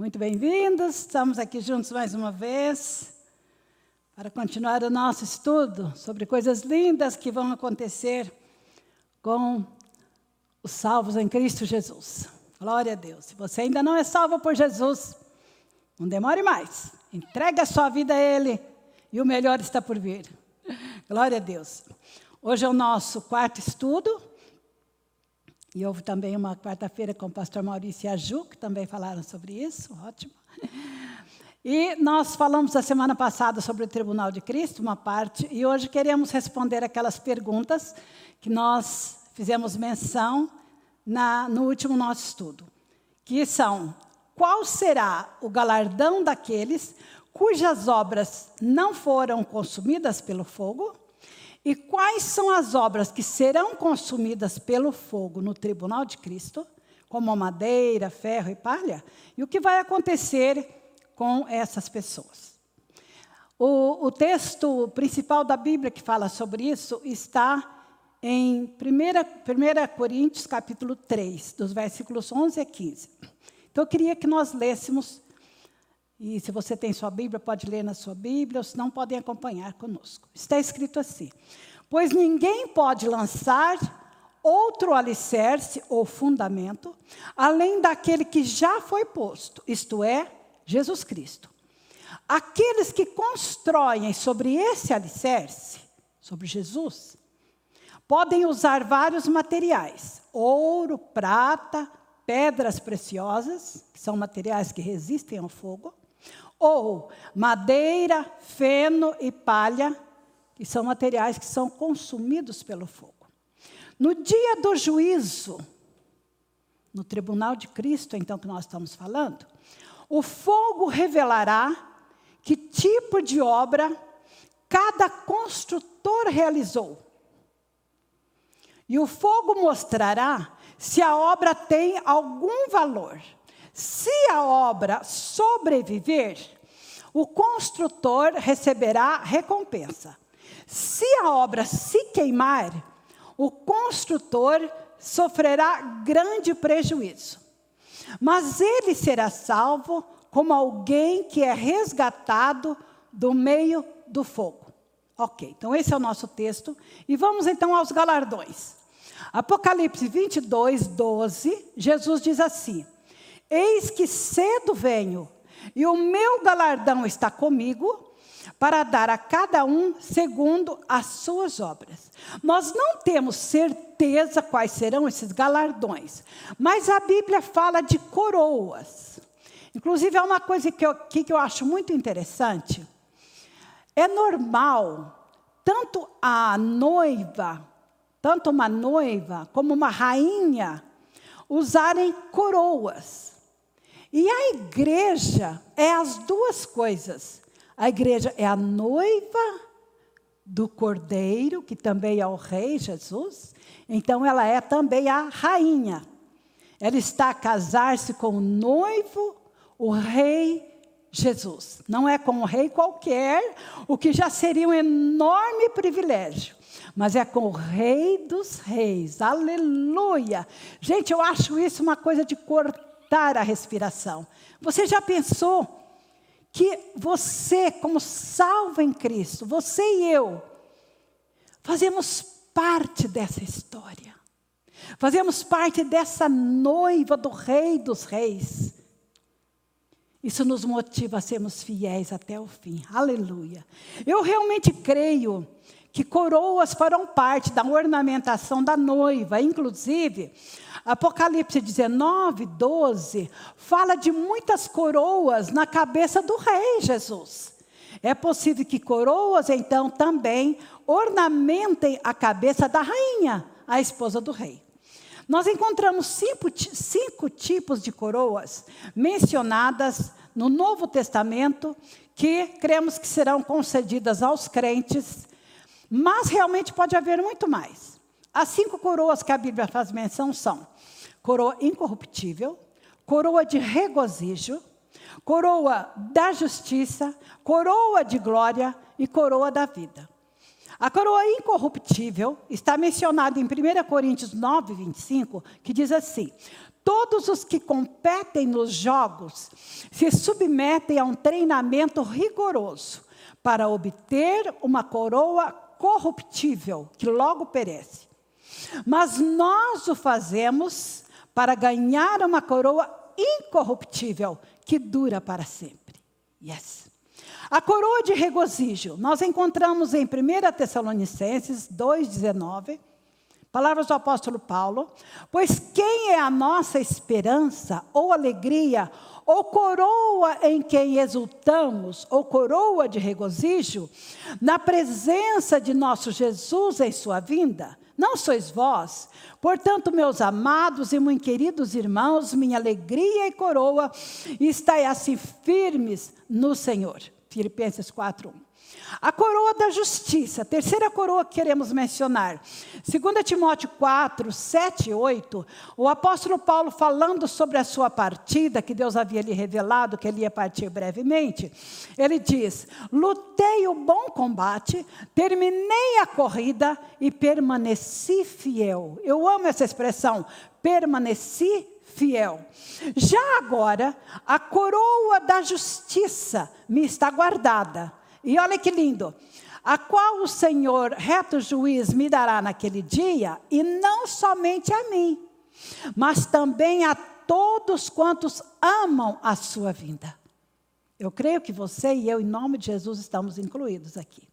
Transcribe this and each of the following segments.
Muito bem-vindos, estamos aqui juntos mais uma vez para continuar o nosso estudo sobre coisas lindas que vão acontecer com os salvos em Cristo Jesus. Glória a Deus. Se você ainda não é salvo por Jesus, não demore mais. Entregue a sua vida a Ele e o melhor está por vir. Glória a Deus. Hoje é o nosso quarto estudo. E houve também uma quarta-feira com o pastor Maurício e a Ju, que também falaram sobre isso. Ótimo. E nós falamos a semana passada sobre o Tribunal de Cristo, uma parte, e hoje queremos responder aquelas perguntas que nós fizemos menção na, no último nosso estudo, que são: qual será o galardão daqueles cujas obras não foram consumidas pelo fogo? E quais são as obras que serão consumidas pelo fogo no tribunal de Cristo, como madeira, ferro e palha? E o que vai acontecer com essas pessoas? O, o texto principal da Bíblia que fala sobre isso está em 1, 1 Coríntios capítulo 3, dos versículos 11 a 15. Então, eu queria que nós lêssemos, e se você tem sua Bíblia, pode ler na sua Bíblia, ou se não, podem acompanhar conosco. Está escrito assim: Pois ninguém pode lançar outro alicerce ou fundamento, além daquele que já foi posto, isto é, Jesus Cristo. Aqueles que constroem sobre esse alicerce, sobre Jesus, Podem usar vários materiais: ouro, prata, pedras preciosas, que são materiais que resistem ao fogo, ou madeira, feno e palha, que são materiais que são consumidos pelo fogo. No dia do juízo, no tribunal de Cristo, então que nós estamos falando, o fogo revelará que tipo de obra cada construtor realizou e o fogo mostrará se a obra tem algum valor. Se a obra sobreviver, o construtor receberá recompensa. Se a obra se queimar, o construtor sofrerá grande prejuízo. Mas ele será salvo como alguém que é resgatado do meio do fogo. Ok, então esse é o nosso texto. E vamos então aos galardões. Apocalipse 22, 12, Jesus diz assim: Eis que cedo venho, e o meu galardão está comigo, para dar a cada um segundo as suas obras. Nós não temos certeza quais serão esses galardões, mas a Bíblia fala de coroas. Inclusive, é uma coisa que eu, que eu acho muito interessante. É normal, tanto a noiva tanto uma noiva como uma rainha, usarem coroas. E a igreja é as duas coisas. A igreja é a noiva do cordeiro, que também é o rei Jesus, então ela é também a rainha. Ela está a casar-se com o noivo, o rei Jesus. Não é com um rei qualquer, o que já seria um enorme privilégio mas é com o Rei dos Reis. Aleluia! Gente, eu acho isso uma coisa de cortar a respiração. Você já pensou que você, como salvo em Cristo, você e eu, fazemos parte dessa história. Fazemos parte dessa noiva do Rei dos Reis. Isso nos motiva a sermos fiéis até o fim. Aleluia. Eu realmente creio que coroas farão parte da ornamentação da noiva. Inclusive, Apocalipse 19, 12, fala de muitas coroas na cabeça do rei Jesus. É possível que coroas, então, também ornamentem a cabeça da rainha, a esposa do rei. Nós encontramos cinco, cinco tipos de coroas mencionadas no Novo Testamento que cremos que serão concedidas aos crentes mas realmente pode haver muito mais. As cinco coroas que a Bíblia faz menção são: coroa incorruptível, coroa de regozijo, coroa da justiça, coroa de glória e coroa da vida. A coroa incorruptível está mencionada em 1 Coríntios 9, 25, que diz assim: Todos os que competem nos jogos se submetem a um treinamento rigoroso para obter uma coroa corruptível que logo perece. Mas nós o fazemos para ganhar uma coroa incorruptível que dura para sempre. Yes. A coroa de regozijo, nós encontramos em 1 Tessalonicenses 2,19, palavras do apóstolo Paulo, pois quem é a nossa esperança, ou alegria, ou coroa em quem exultamos, ou coroa de regozijo, na presença de nosso Jesus em sua vinda? Não sois vós? Portanto, meus amados e muito queridos irmãos, minha alegria e coroa, estai assim firmes no Senhor. Filipenses 4, 1. A coroa da justiça, terceira coroa que queremos mencionar. 2 Timóteo 4, 7 e 8, o apóstolo Paulo falando sobre a sua partida, que Deus havia lhe revelado que ele ia partir brevemente, ele diz: Lutei o bom combate, terminei a corrida e permaneci fiel. Eu amo essa expressão, permaneci fiel. Já agora, a coroa da justiça me está guardada e olha que lindo. A qual o Senhor, reto juiz, me dará naquele dia, e não somente a mim, mas também a todos quantos amam a sua vinda. Eu creio que você e eu, em nome de Jesus, estamos incluídos aqui.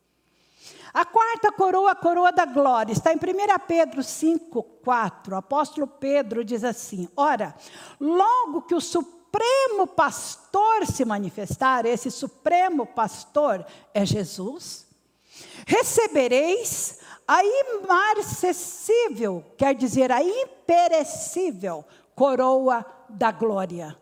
A quarta coroa, a coroa da glória, está em 1 Pedro 5, 4. O apóstolo Pedro diz assim: Ora, logo que o Supremo pastor se manifestar, esse supremo pastor é Jesus, recebereis a imarcessível, quer dizer, a imperecível coroa da glória.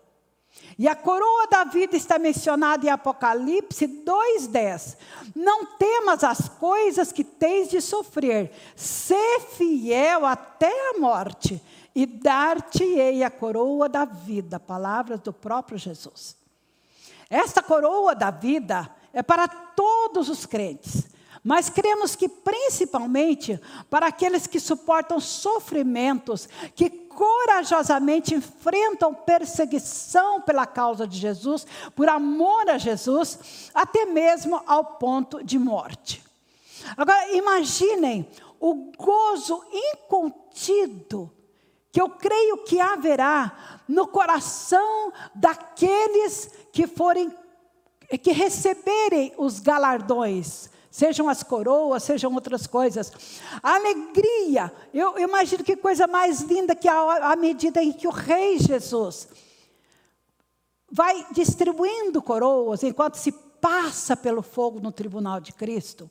E a coroa da vida está mencionada em Apocalipse 2,10. Não temas as coisas que tens de sofrer, ser fiel até a morte, e dar-te-ei a coroa da vida, palavras do próprio Jesus. Esta coroa da vida é para todos os crentes, mas cremos que principalmente para aqueles que suportam sofrimentos, que corajosamente enfrentam perseguição pela causa de Jesus, por amor a Jesus, até mesmo ao ponto de morte. Agora, imaginem o gozo incontido que eu creio que haverá no coração daqueles que forem que receberem os galardões, sejam as coroas, sejam outras coisas. A alegria, eu, eu imagino que coisa mais linda que à medida em que o rei Jesus vai distribuindo coroas enquanto se passa pelo fogo no tribunal de Cristo.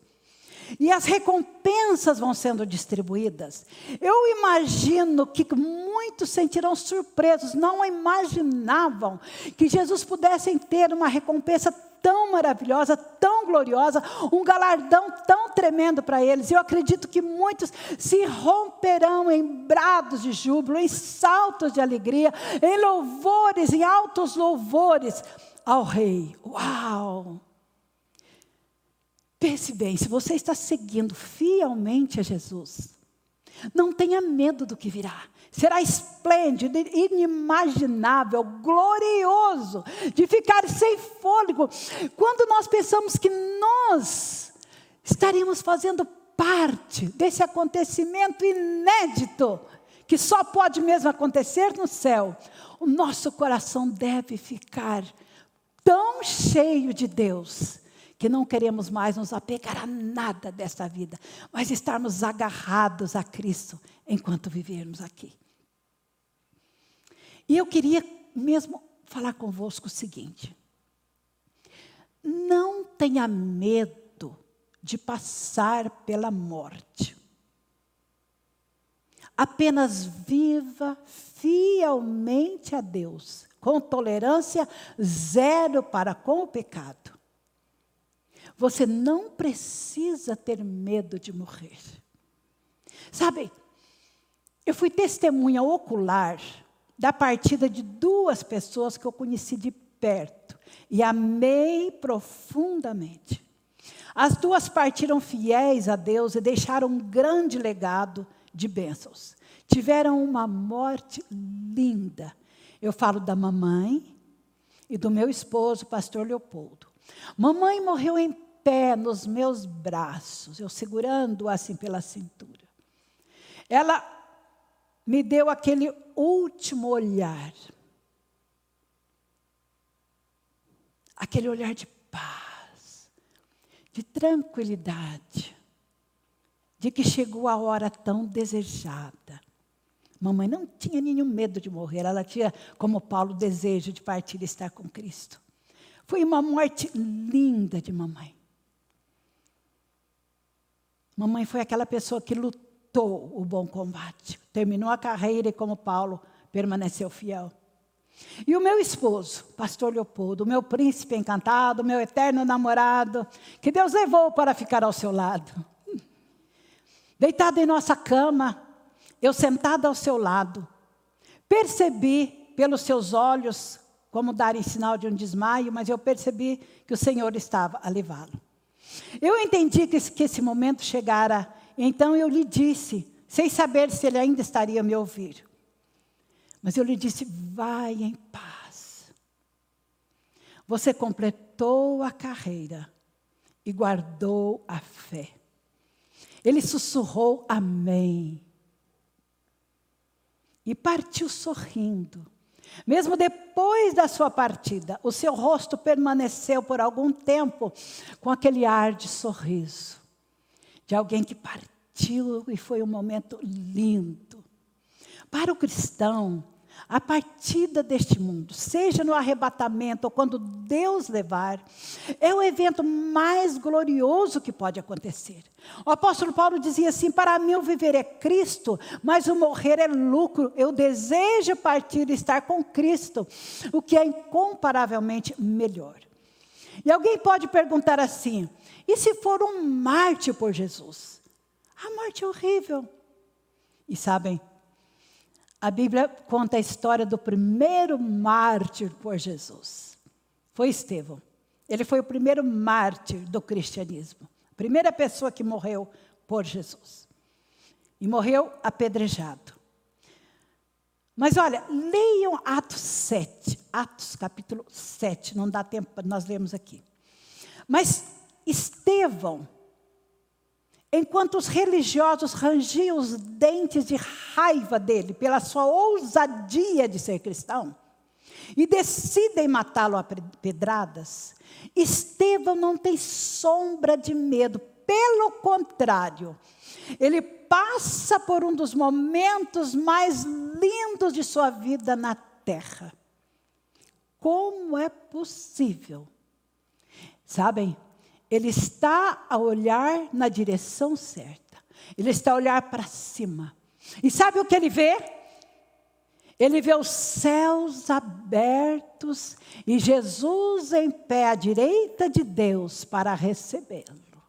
E as recompensas vão sendo distribuídas. Eu imagino que muitos sentirão surpresos, não imaginavam que Jesus pudesse ter uma recompensa tão maravilhosa, gloriosa, um galardão tão tremendo para eles. Eu acredito que muitos se romperão em brados de júbilo, em saltos de alegria, em louvores, em altos louvores ao Rei. Uau! Pense bem, se você está seguindo fielmente a Jesus, não tenha medo do que virá. Será esplêndido, inimaginável, glorioso, de ficar sem fôlego. Quando nós pensamos que nós estaremos fazendo parte desse acontecimento inédito, que só pode mesmo acontecer no céu, o nosso coração deve ficar tão cheio de Deus que não queremos mais nos apegar a nada desta vida, mas estarmos agarrados a Cristo enquanto vivermos aqui. E eu queria mesmo falar convosco o seguinte: não tenha medo de passar pela morte. Apenas viva fielmente a Deus, com tolerância zero para com o pecado. Você não precisa ter medo de morrer. Sabe, eu fui testemunha ocular da partida de duas pessoas que eu conheci de perto e amei profundamente. As duas partiram fiéis a Deus e deixaram um grande legado de bênçãos. tiveram uma morte linda. Eu falo da mamãe e do meu esposo, pastor Leopoldo. Mamãe morreu em pé nos meus braços, eu segurando assim pela cintura. Ela me deu aquele último olhar. Aquele olhar de paz, de tranquilidade, de que chegou a hora tão desejada. Mamãe não tinha nenhum medo de morrer, ela tinha, como Paulo, desejo de partir e estar com Cristo. Foi uma morte linda de mamãe. Mamãe foi aquela pessoa que lutou o bom combate, terminou a carreira e, como Paulo, permaneceu fiel. E o meu esposo, pastor Leopoldo, o meu príncipe encantado, meu eterno namorado, que Deus levou para ficar ao seu lado. Deitado em nossa cama, eu sentada ao seu lado, percebi pelos seus olhos, como darem sinal de um desmaio, mas eu percebi que o Senhor estava a levá-lo. Eu entendi que esse momento chegara, então eu lhe disse, sem saber se ele ainda estaria a me ouvir. Mas eu lhe disse: vai em paz. Você completou a carreira e guardou a fé. Ele sussurrou amém e partiu sorrindo. Mesmo depois da sua partida, o seu rosto permaneceu por algum tempo com aquele ar de sorriso, de alguém que partiu e foi um momento lindo. Para o cristão, a partida deste mundo, seja no arrebatamento ou quando Deus levar, é o evento mais glorioso que pode acontecer. O apóstolo Paulo dizia assim: Para mim o viver é Cristo, mas o morrer é lucro. Eu desejo partir e estar com Cristo, o que é incomparavelmente melhor. E alguém pode perguntar assim: e se for um mártir por Jesus? A morte é horrível. E sabem, a Bíblia conta a história do primeiro mártir por Jesus. Foi Estevão. Ele foi o primeiro mártir do cristianismo. A primeira pessoa que morreu por Jesus. E morreu apedrejado. Mas olha, leiam Atos 7, Atos capítulo 7, não dá tempo para nós lermos aqui. Mas Estevão Enquanto os religiosos rangiam os dentes de raiva dele pela sua ousadia de ser cristão e decidem matá-lo a pedradas, Estevão não tem sombra de medo, pelo contrário, ele passa por um dos momentos mais lindos de sua vida na terra. Como é possível? Sabem, ele está a olhar na direção certa. Ele está a olhar para cima. E sabe o que ele vê? Ele vê os céus abertos e Jesus em pé à direita de Deus para recebê-lo.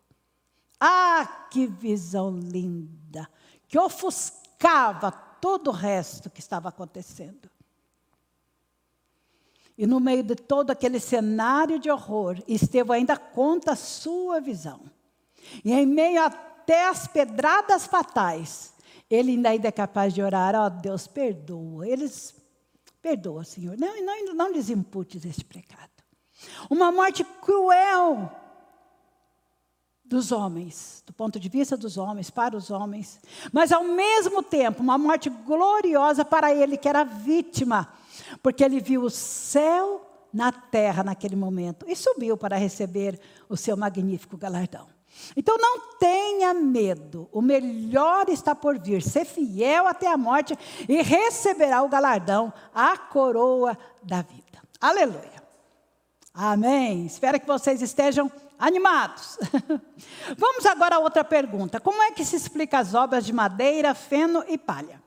Ah, que visão linda! Que ofuscava todo o resto que estava acontecendo. E no meio de todo aquele cenário de horror, Estevão ainda conta a sua visão. E em meio até as pedradas fatais, ele ainda é capaz de orar, ó oh, Deus, perdoa. Eles, perdoa, Senhor. Não, não, não lhes imputes este pecado. Uma morte cruel dos homens, do ponto de vista dos homens, para os homens, mas ao mesmo tempo uma morte gloriosa para ele, que era vítima porque ele viu o céu na terra naquele momento e subiu para receber o seu magnífico galardão. Então não tenha medo, o melhor está por vir. Ser fiel até a morte e receberá o galardão, a coroa da vida. Aleluia. Amém. Espero que vocês estejam animados. Vamos agora a outra pergunta: como é que se explica as obras de madeira, feno e palha?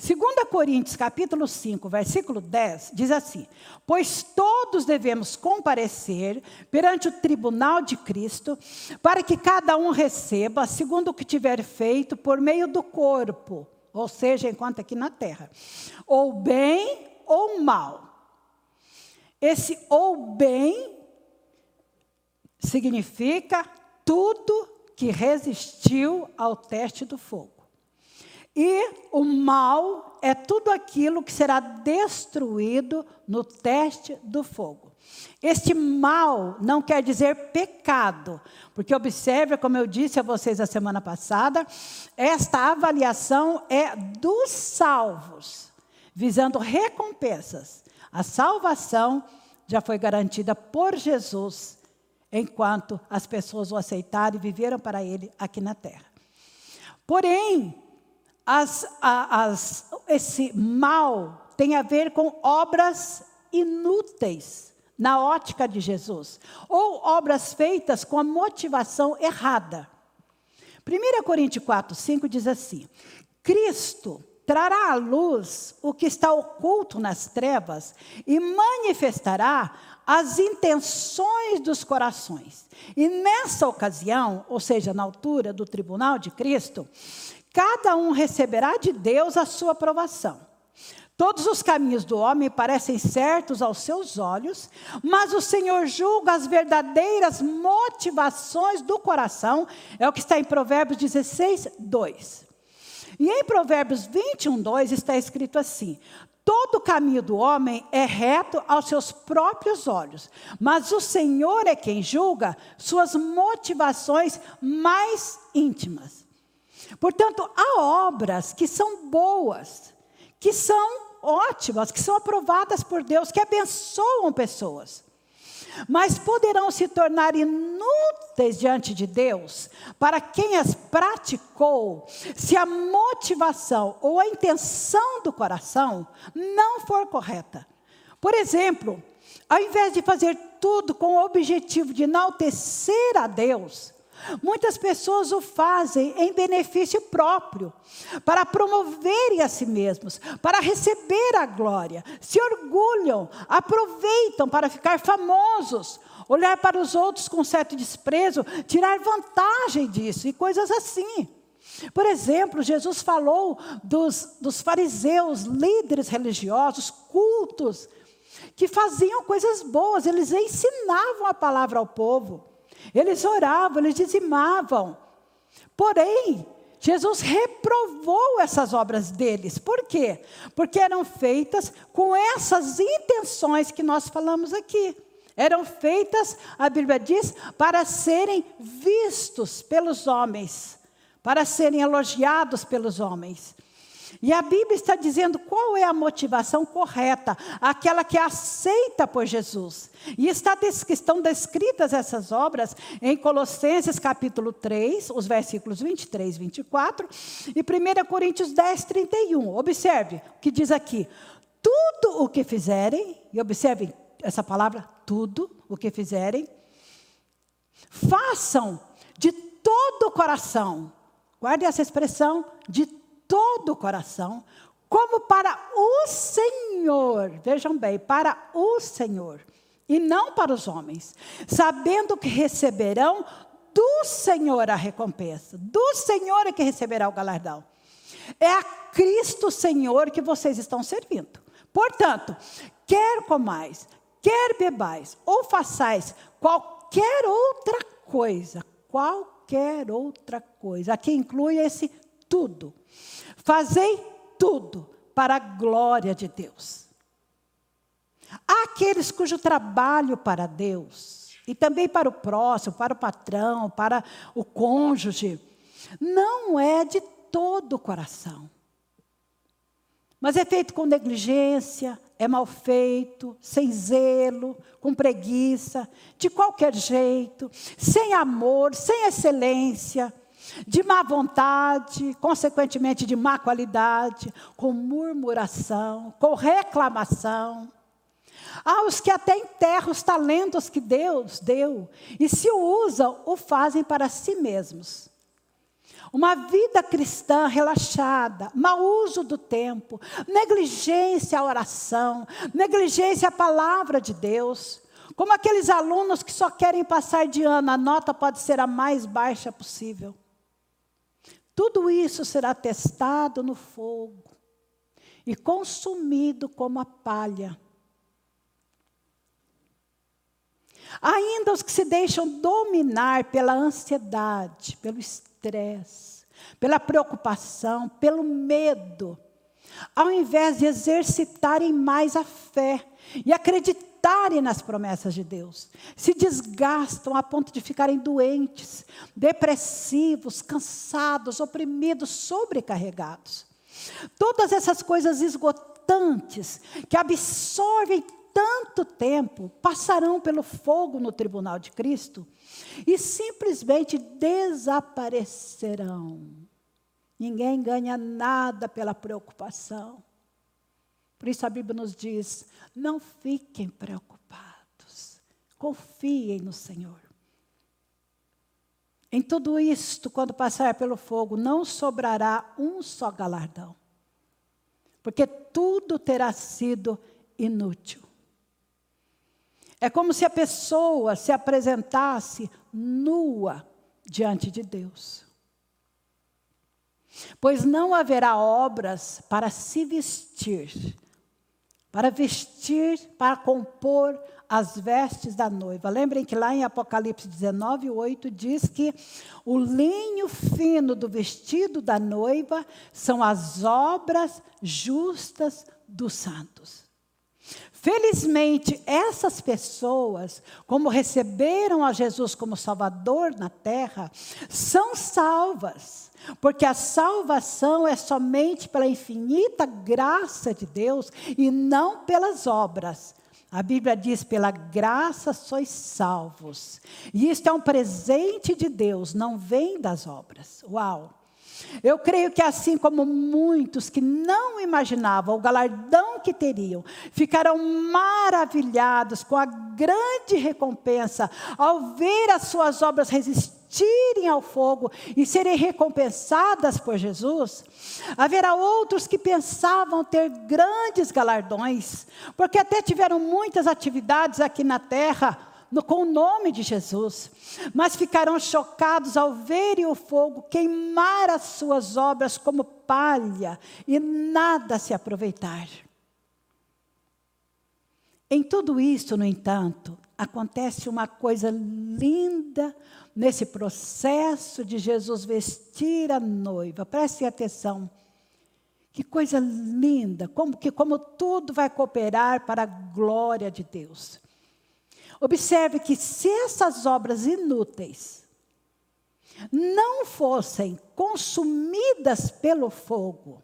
2 Coríntios capítulo 5, versículo 10, diz assim: Pois todos devemos comparecer perante o tribunal de Cristo, para que cada um receba segundo o que tiver feito por meio do corpo, ou seja, enquanto aqui na terra, ou bem ou mal. Esse ou bem significa tudo que resistiu ao teste do fogo. E o mal é tudo aquilo que será destruído no teste do fogo. Este mal não quer dizer pecado, porque observe, como eu disse a vocês a semana passada, esta avaliação é dos salvos, visando recompensas. A salvação já foi garantida por Jesus, enquanto as pessoas o aceitaram e viveram para ele aqui na terra. Porém, as, as, esse mal tem a ver com obras inúteis na ótica de Jesus, ou obras feitas com a motivação errada. 1 Coríntios 4, 5 diz assim: Cristo trará à luz o que está oculto nas trevas e manifestará as intenções dos corações. E nessa ocasião, ou seja, na altura do tribunal de Cristo, cada um receberá de Deus a sua aprovação. Todos os caminhos do homem parecem certos aos seus olhos, mas o Senhor julga as verdadeiras motivações do coração, é o que está em Provérbios 16, 2. E em Provérbios 21, 2 está escrito assim: Todo caminho do homem é reto aos seus próprios olhos, mas o Senhor é quem julga suas motivações mais íntimas. Portanto, há obras que são boas, que são ótimas, que são aprovadas por Deus, que abençoam pessoas. Mas poderão se tornar inúteis diante de Deus para quem as praticou, se a motivação ou a intenção do coração não for correta. Por exemplo, ao invés de fazer tudo com o objetivo de enaltecer a Deus, Muitas pessoas o fazem em benefício próprio, para promoverem a si mesmos, para receber a glória, se orgulham, aproveitam para ficar famosos, olhar para os outros com certo desprezo, tirar vantagem disso e coisas assim. Por exemplo, Jesus falou dos, dos fariseus, líderes religiosos, cultos, que faziam coisas boas, eles ensinavam a palavra ao povo. Eles oravam, eles dizimavam. Porém, Jesus reprovou essas obras deles. Por quê? Porque eram feitas com essas intenções que nós falamos aqui. Eram feitas, a Bíblia diz, para serem vistos pelos homens, para serem elogiados pelos homens. E a Bíblia está dizendo qual é a motivação correta, aquela que é aceita por Jesus. E está, estão descritas essas obras em Colossenses capítulo 3, os versículos 23 e 24, e 1 Coríntios 10, 31. Observe o que diz aqui: tudo o que fizerem, e observe essa palavra, tudo o que fizerem, façam de todo o coração. Guarde essa expressão, de todo o coração, como para o Senhor. Vejam bem, para o Senhor e não para os homens, sabendo que receberão do Senhor a recompensa, do Senhor é que receberá o galardão. É a Cristo Senhor que vocês estão servindo. Portanto, quer comais, quer bebais, ou façais qualquer outra coisa, qualquer outra coisa, aqui inclui esse tudo. Fazei tudo para a glória de Deus. Há aqueles cujo trabalho para Deus, e também para o próximo, para o patrão, para o cônjuge, não é de todo o coração. Mas é feito com negligência, é mal feito, sem zelo, com preguiça, de qualquer jeito, sem amor, sem excelência de má vontade, consequentemente de má qualidade, com murmuração, com reclamação. Há os que até enterram os talentos que Deus deu e se o usam, o fazem para si mesmos. Uma vida cristã relaxada, mau uso do tempo, negligência à oração, negligência à palavra de Deus. Como aqueles alunos que só querem passar de ano, a nota pode ser a mais baixa possível. Tudo isso será testado no fogo e consumido como a palha. Ainda os que se deixam dominar pela ansiedade, pelo estresse, pela preocupação, pelo medo, ao invés de exercitarem mais a fé e acreditarem nas promessas de Deus, se desgastam a ponto de ficarem doentes, depressivos, cansados, oprimidos, sobrecarregados. Todas essas coisas esgotantes que absorvem tanto tempo passarão pelo fogo no tribunal de Cristo e simplesmente desaparecerão. Ninguém ganha nada pela preocupação. Por isso a Bíblia nos diz: não fiquem preocupados, confiem no Senhor. Em tudo isto, quando passar pelo fogo, não sobrará um só galardão, porque tudo terá sido inútil. É como se a pessoa se apresentasse nua diante de Deus. Pois não haverá obras para se vestir, para vestir, para compor as vestes da noiva. Lembrem que lá em Apocalipse 19, 8 diz que o linho fino do vestido da noiva são as obras justas dos santos. Felizmente, essas pessoas, como receberam a Jesus como Salvador na terra, são salvas, porque a salvação é somente pela infinita graça de Deus e não pelas obras. A Bíblia diz: pela graça sois salvos. E isto é um presente de Deus, não vem das obras. Uau! Eu creio que assim como muitos que não imaginavam o galardão que teriam, ficarão maravilhados com a grande recompensa ao ver as suas obras resistirem ao fogo e serem recompensadas por Jesus. Haverá outros que pensavam ter grandes galardões, porque até tiveram muitas atividades aqui na terra com o nome de Jesus, mas ficarão chocados ao verem o fogo queimar as suas obras como palha e nada se aproveitar. Em tudo isso, no entanto, acontece uma coisa linda nesse processo de Jesus vestir a noiva. Prestem atenção. Que coisa linda, como que como tudo vai cooperar para a glória de Deus. Observe que se essas obras inúteis não fossem consumidas pelo fogo,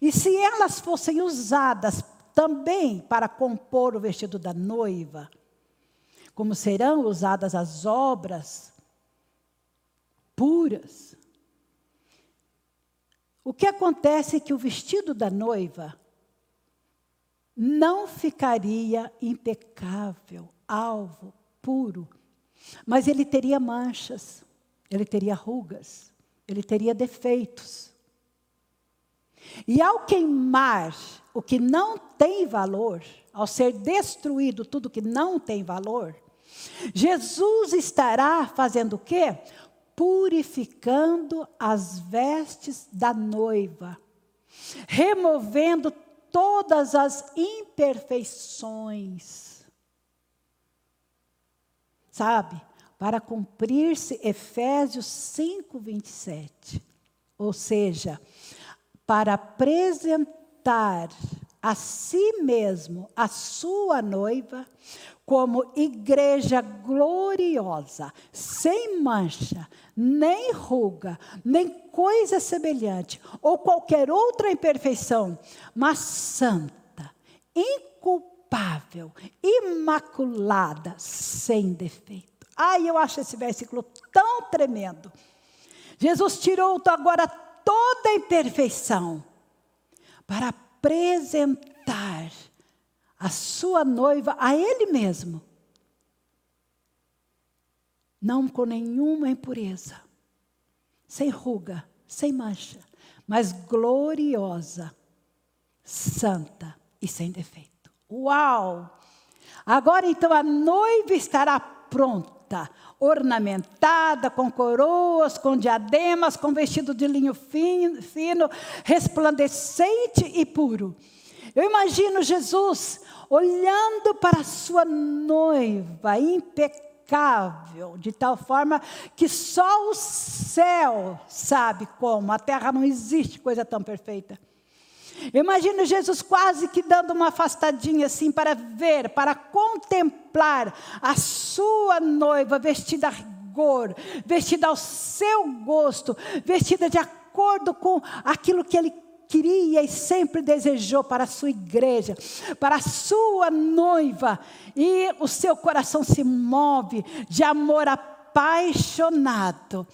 e se elas fossem usadas também para compor o vestido da noiva, como serão usadas as obras puras. O que acontece é que o vestido da noiva não ficaria impecável, alvo, puro, mas ele teria manchas, ele teria rugas, ele teria defeitos. E ao queimar o que não tem valor, ao ser destruído tudo que não tem valor, Jesus estará fazendo o quê? Purificando as vestes da noiva, removendo todas as imperfeições. Sabe? Para cumprir-se Efésios 5, 27. Ou seja, para apresentar a si mesmo, a sua noiva, como igreja gloriosa, sem mancha, nem ruga, nem coisa semelhante, ou qualquer outra imperfeição, mas santa, inculpável, imaculada, sem defeito. Ai, eu acho esse versículo tão tremendo. Jesus tirou agora toda a imperfeição para apresentar a sua noiva a Ele mesmo não com nenhuma impureza, sem ruga, sem mancha, mas gloriosa, santa e sem defeito. Uau! Agora então a noiva estará pronta, ornamentada com coroas, com diademas, com vestido de linho fino, resplandecente e puro. Eu imagino Jesus olhando para a sua noiva impecável de tal forma que só o céu sabe como, a terra não existe coisa tão perfeita. Imagino Jesus quase que dando uma afastadinha assim para ver, para contemplar a sua noiva vestida a rigor, vestida ao seu gosto, vestida de acordo com aquilo que ele queria e sempre desejou para a sua igreja, para a sua noiva, e o seu coração se move de amor apaixonado.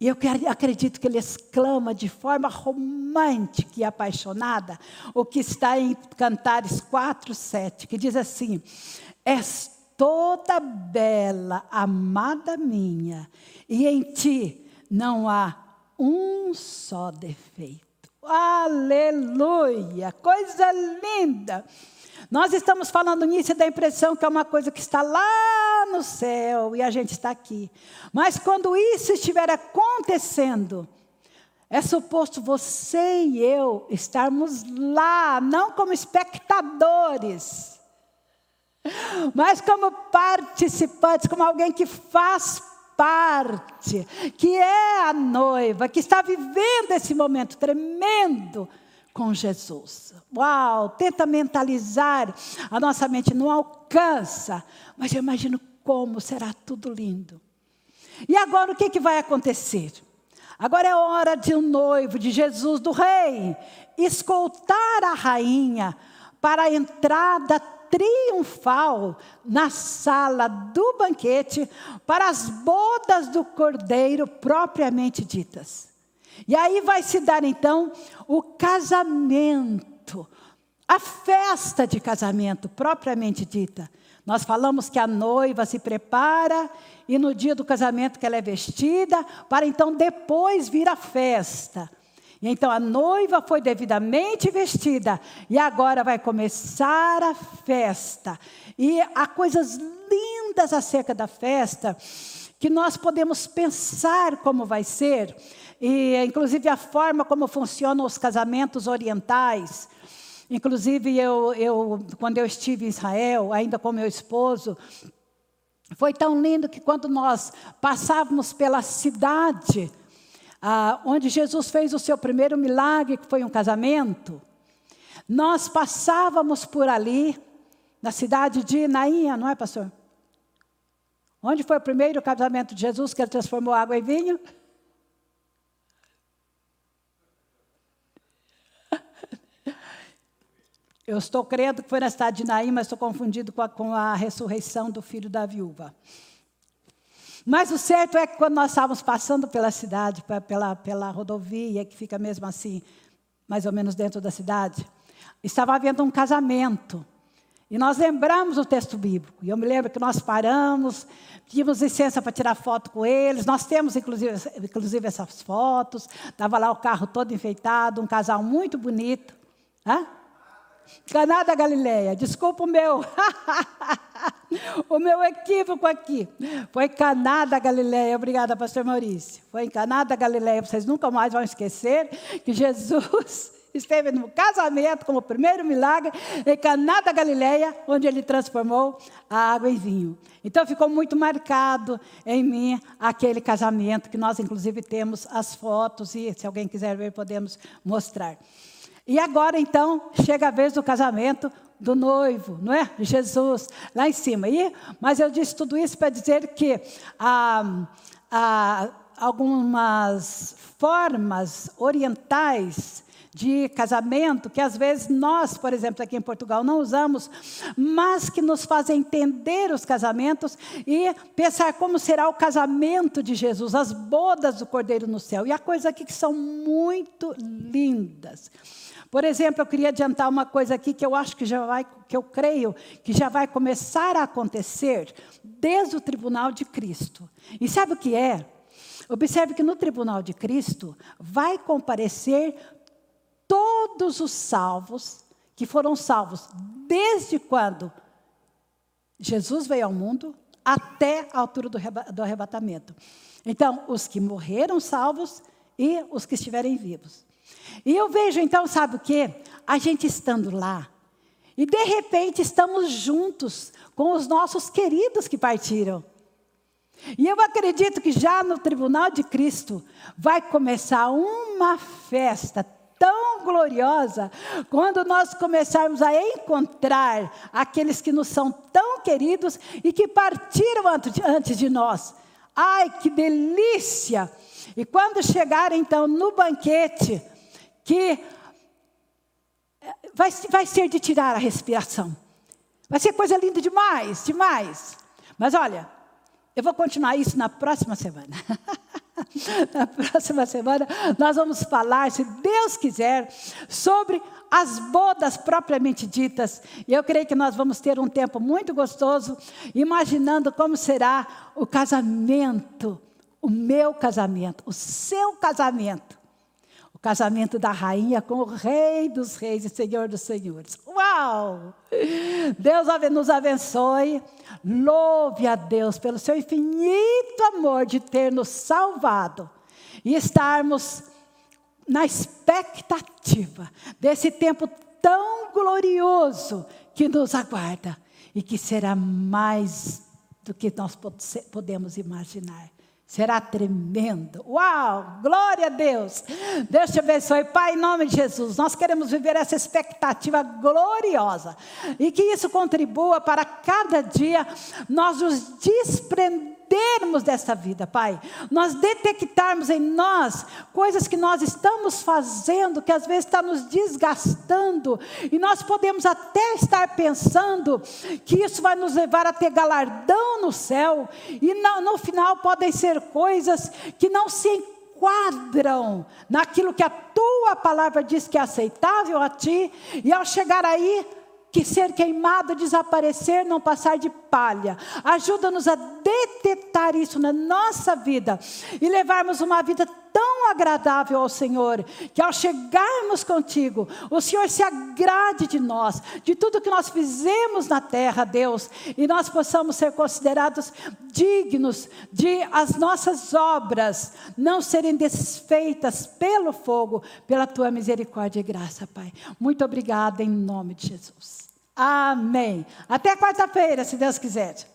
E eu acredito que ele exclama de forma romântica e apaixonada o que está em Cantares 4, 7, que diz assim: És toda bela, amada minha, e em ti não há um só defeito. Aleluia! Coisa linda! Nós estamos falando nisso e dá a impressão que é uma coisa que está lá no céu e a gente está aqui. Mas quando isso estiver acontecendo, é suposto você e eu estarmos lá, não como espectadores, mas como participantes, como alguém que faz parte, que é a noiva, que está vivendo esse momento tremendo com Jesus. Uau, tenta mentalizar, a nossa mente não alcança, mas eu imagino como será tudo lindo. E agora o que, que vai acontecer? Agora é hora de um noivo, de Jesus, do rei, escoltar a rainha para a entrada triunfal na sala do banquete para as bodas do cordeiro propriamente ditas. E aí vai se dar então o casamento, a festa de casamento propriamente dita. Nós falamos que a noiva se prepara e no dia do casamento que ela é vestida, para então depois vir a festa. Então a noiva foi devidamente vestida e agora vai começar a festa. E há coisas lindas acerca da festa que nós podemos pensar como vai ser, e inclusive a forma como funcionam os casamentos orientais. Inclusive, eu, eu, quando eu estive em Israel, ainda com meu esposo, foi tão lindo que quando nós passávamos pela cidade, ah, onde Jesus fez o seu primeiro milagre, que foi um casamento, nós passávamos por ali, na cidade de Nainha, não é, pastor? Onde foi o primeiro casamento de Jesus que ele transformou água em vinho? Eu estou crendo que foi na cidade de Naim, mas estou confundido com a, com a ressurreição do filho da viúva. Mas o certo é que quando nós estávamos passando pela cidade, pela, pela rodovia, que fica mesmo assim, mais ou menos dentro da cidade, estava havendo um casamento. E nós lembramos o texto bíblico. E eu me lembro que nós paramos, pedimos licença para tirar foto com eles. Nós temos, inclusive, inclusive essas fotos. Estava lá o carro todo enfeitado, um casal muito bonito. Hã? Caná da Galileia, desculpa o meu. o meu equívoco aqui. Foi Caná da Galileia, obrigada, pastor Maurício. Foi em Caná da Galileia, vocês nunca mais vão esquecer que Jesus esteve no casamento como primeiro milagre em Caná da Galileia, onde ele transformou a água em vinho. Então ficou muito marcado em mim aquele casamento que nós inclusive temos as fotos e se alguém quiser ver podemos mostrar. E agora então chega a vez do casamento do noivo, não é? Jesus, lá em cima. E, mas eu disse tudo isso para dizer que há, há algumas formas orientais de casamento que às vezes nós, por exemplo, aqui em Portugal não usamos, mas que nos fazem entender os casamentos e pensar como será o casamento de Jesus, as bodas do Cordeiro no céu. E há coisas aqui que são muito lindas. Por exemplo, eu queria adiantar uma coisa aqui que eu acho que já vai, que eu creio que já vai começar a acontecer desde o tribunal de Cristo. E sabe o que é? Observe que no tribunal de Cristo vai comparecer todos os salvos que foram salvos desde quando Jesus veio ao mundo até a altura do arrebatamento. Então, os que morreram salvos e os que estiverem vivos. E eu vejo então, sabe o que? A gente estando lá, e de repente estamos juntos com os nossos queridos que partiram. E eu acredito que já no tribunal de Cristo vai começar uma festa tão gloriosa quando nós começarmos a encontrar aqueles que nos são tão queridos e que partiram antes de nós. Ai, que delícia! E quando chegar então no banquete, que eh, vai, vai ser de tirar a respiração. Vai ser coisa linda demais, demais. Mas olha, eu vou continuar isso na próxima semana. na próxima semana nós vamos falar, se Deus quiser, sobre as bodas propriamente ditas. E eu creio que nós vamos ter um tempo muito gostoso, imaginando como será o casamento, o meu casamento, o seu casamento casamento da rainha com o rei dos reis e senhor dos senhores. Uau! Deus nos abençoe. Louve a Deus pelo seu infinito amor de ter nos salvado e estarmos na expectativa desse tempo tão glorioso que nos aguarda e que será mais do que nós podemos imaginar. Será tremendo. Uau! Glória a Deus. Deus te abençoe. Pai, em nome de Jesus, nós queremos viver essa expectativa gloriosa e que isso contribua para cada dia nós nos desprendermos desprendermos dessa vida, Pai. Nós detectarmos em nós coisas que nós estamos fazendo, que às vezes está nos desgastando, e nós podemos até estar pensando que isso vai nos levar a ter galardão no céu, e no, no final podem ser coisas que não se enquadram naquilo que a tua palavra diz que é aceitável a ti, e ao chegar aí, que ser queimado, desaparecer, não passar de palha. Ajuda-nos a detectar isso na nossa vida e levarmos uma vida tão agradável ao Senhor, que ao chegarmos contigo, o Senhor se agrade de nós, de tudo que nós fizemos na terra, Deus, e nós possamos ser considerados dignos de as nossas obras não serem desfeitas pelo fogo, pela tua misericórdia e graça, Pai. Muito obrigada em nome de Jesus. Amém. Até quarta-feira, se Deus quiser.